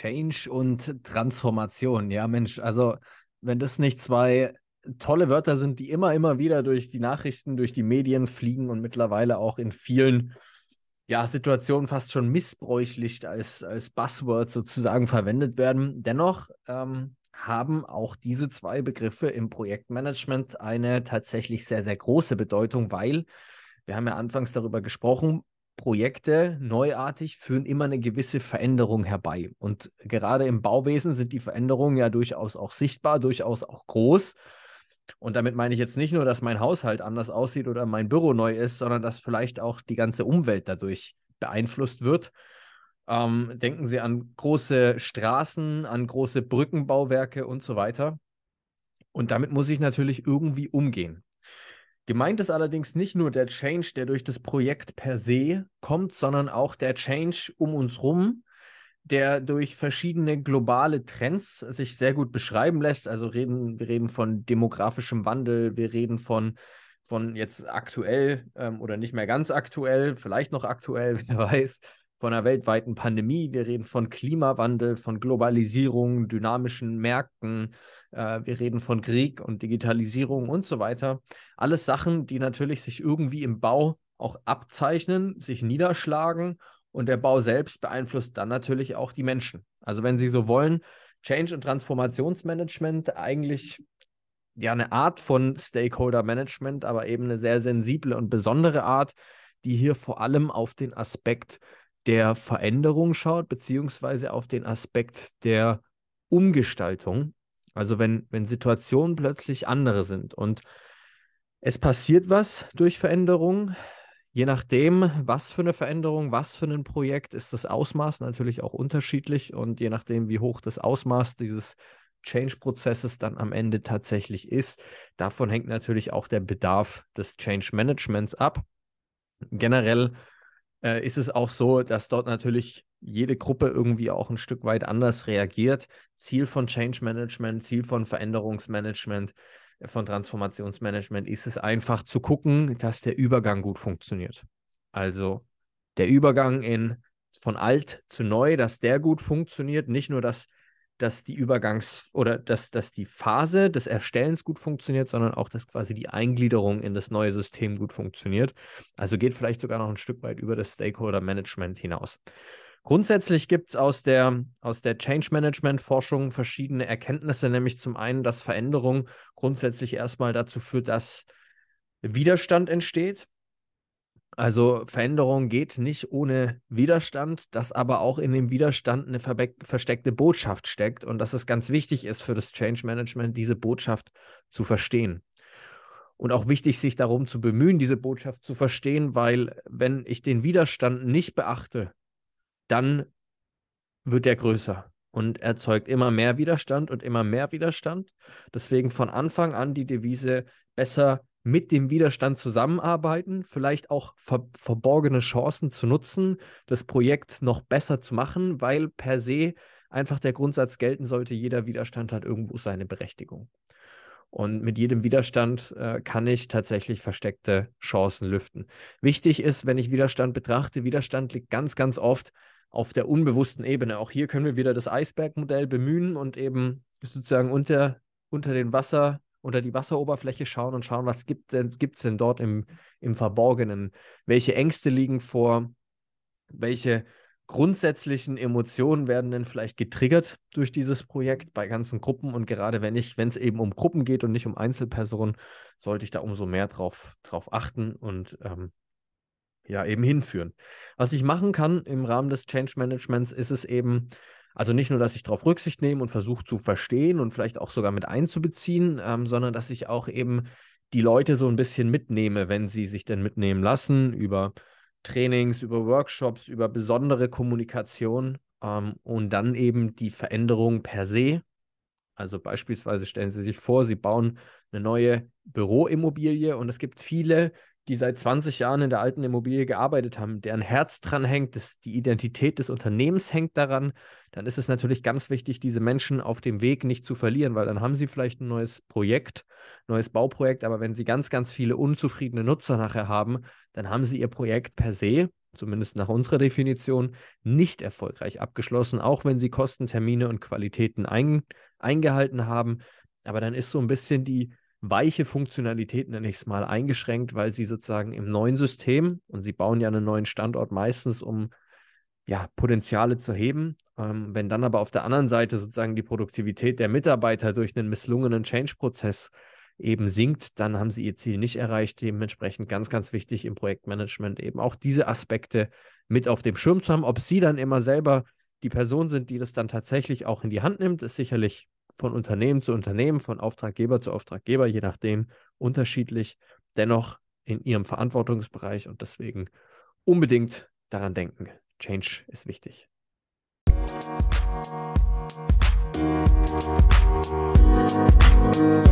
Change und Transformation. Ja, Mensch, also wenn das nicht zwei tolle Wörter sind, die immer, immer wieder durch die Nachrichten, durch die Medien fliegen und mittlerweile auch in vielen ja, Situationen fast schon missbräuchlich als, als Buzzword sozusagen verwendet werden. Dennoch ähm, haben auch diese zwei Begriffe im Projektmanagement eine tatsächlich sehr, sehr große Bedeutung, weil wir haben ja anfangs darüber gesprochen, Projekte neuartig führen immer eine gewisse Veränderung herbei. Und gerade im Bauwesen sind die Veränderungen ja durchaus auch sichtbar, durchaus auch groß. Und damit meine ich jetzt nicht nur, dass mein Haushalt anders aussieht oder mein Büro neu ist, sondern dass vielleicht auch die ganze Umwelt dadurch beeinflusst wird. Ähm, denken Sie an große Straßen, an große Brückenbauwerke und so weiter. Und damit muss ich natürlich irgendwie umgehen. Gemeint ist allerdings nicht nur der Change, der durch das Projekt per se kommt, sondern auch der Change um uns rum, der durch verschiedene globale Trends sich sehr gut beschreiben lässt. Also reden, wir reden von demografischem Wandel, wir reden von, von jetzt aktuell ähm, oder nicht mehr ganz aktuell, vielleicht noch aktuell, wer weiß, von einer weltweiten Pandemie, wir reden von Klimawandel, von Globalisierung, dynamischen Märkten, äh, wir reden von Krieg und Digitalisierung und so weiter. Alles Sachen, die natürlich sich irgendwie im Bau auch abzeichnen, sich niederschlagen und der Bau selbst beeinflusst dann natürlich auch die Menschen. Also wenn Sie so wollen, Change- und Transformationsmanagement eigentlich ja eine Art von Stakeholder Management, aber eben eine sehr sensible und besondere Art, die hier vor allem auf den Aspekt der Veränderung schaut, beziehungsweise auf den Aspekt der Umgestaltung. Also wenn, wenn Situationen plötzlich andere sind und es passiert was durch Veränderung, Je nachdem, was für eine Veränderung, was für ein Projekt, ist das Ausmaß natürlich auch unterschiedlich und je nachdem, wie hoch das Ausmaß dieses Change-Prozesses dann am Ende tatsächlich ist, davon hängt natürlich auch der Bedarf des Change-Managements ab. Generell äh, ist es auch so, dass dort natürlich jede Gruppe irgendwie auch ein Stück weit anders reagiert. Ziel von Change Management, Ziel von Veränderungsmanagement von Transformationsmanagement ist es einfach zu gucken, dass der Übergang gut funktioniert. Also der Übergang in von alt zu neu, dass der gut funktioniert, nicht nur, dass, dass die Übergangs- oder dass, dass die Phase des Erstellens gut funktioniert, sondern auch, dass quasi die Eingliederung in das neue System gut funktioniert. Also geht vielleicht sogar noch ein Stück weit über das Stakeholder Management hinaus. Grundsätzlich gibt es aus der, aus der Change Management Forschung verschiedene Erkenntnisse, nämlich zum einen, dass Veränderung grundsätzlich erstmal dazu führt, dass Widerstand entsteht. Also Veränderung geht nicht ohne Widerstand, dass aber auch in dem Widerstand eine versteckte Botschaft steckt und dass es ganz wichtig ist für das Change Management, diese Botschaft zu verstehen. Und auch wichtig, sich darum zu bemühen, diese Botschaft zu verstehen, weil wenn ich den Widerstand nicht beachte, dann wird der größer und erzeugt immer mehr Widerstand und immer mehr Widerstand. Deswegen von Anfang an die Devise besser mit dem Widerstand zusammenarbeiten, vielleicht auch ver verborgene Chancen zu nutzen, das Projekt noch besser zu machen, weil per se einfach der Grundsatz gelten sollte, jeder Widerstand hat irgendwo seine Berechtigung. Und mit jedem Widerstand äh, kann ich tatsächlich versteckte Chancen lüften. Wichtig ist, wenn ich Widerstand betrachte, Widerstand liegt ganz, ganz oft auf der unbewussten Ebene. Auch hier können wir wieder das Eisbergmodell bemühen und eben sozusagen unter, unter den Wasser, unter die Wasseroberfläche schauen und schauen, was gibt es denn, denn dort im, im Verborgenen? Welche Ängste liegen vor? Welche grundsätzlichen Emotionen werden denn vielleicht getriggert durch dieses Projekt bei ganzen Gruppen und gerade wenn ich, wenn es eben um Gruppen geht und nicht um Einzelpersonen, sollte ich da umso mehr drauf, drauf achten und ähm, ja eben hinführen. Was ich machen kann im Rahmen des Change Managements ist es eben, also nicht nur, dass ich darauf Rücksicht nehme und versuche zu verstehen und vielleicht auch sogar mit einzubeziehen, ähm, sondern dass ich auch eben die Leute so ein bisschen mitnehme, wenn sie sich denn mitnehmen lassen, über Trainings, über Workshops, über besondere Kommunikation ähm, und dann eben die Veränderung per se. Also beispielsweise stellen Sie sich vor, Sie bauen eine neue Büroimmobilie und es gibt viele die seit 20 Jahren in der alten Immobilie gearbeitet haben, deren Herz dran hängt, das, die Identität des Unternehmens hängt daran, dann ist es natürlich ganz wichtig, diese Menschen auf dem Weg nicht zu verlieren, weil dann haben sie vielleicht ein neues Projekt, neues Bauprojekt, aber wenn sie ganz, ganz viele unzufriedene Nutzer nachher haben, dann haben sie ihr Projekt per se zumindest nach unserer Definition, nicht erfolgreich abgeschlossen, auch wenn sie Kosten, Termine und Qualitäten ein, eingehalten haben. Aber dann ist so ein bisschen die weiche Funktionalität, nenne ich es mal, eingeschränkt, weil sie sozusagen im neuen System, und sie bauen ja einen neuen Standort meistens, um ja, Potenziale zu heben. Ähm, wenn dann aber auf der anderen Seite sozusagen die Produktivität der Mitarbeiter durch einen misslungenen Change-Prozess eben sinkt, dann haben sie ihr Ziel nicht erreicht. Dementsprechend ganz, ganz wichtig im Projektmanagement eben auch diese Aspekte mit auf dem Schirm zu haben. Ob sie dann immer selber die Person sind, die das dann tatsächlich auch in die Hand nimmt, ist sicherlich von Unternehmen zu Unternehmen, von Auftraggeber zu Auftraggeber, je nachdem unterschiedlich, dennoch in ihrem Verantwortungsbereich und deswegen unbedingt daran denken, Change ist wichtig. Musik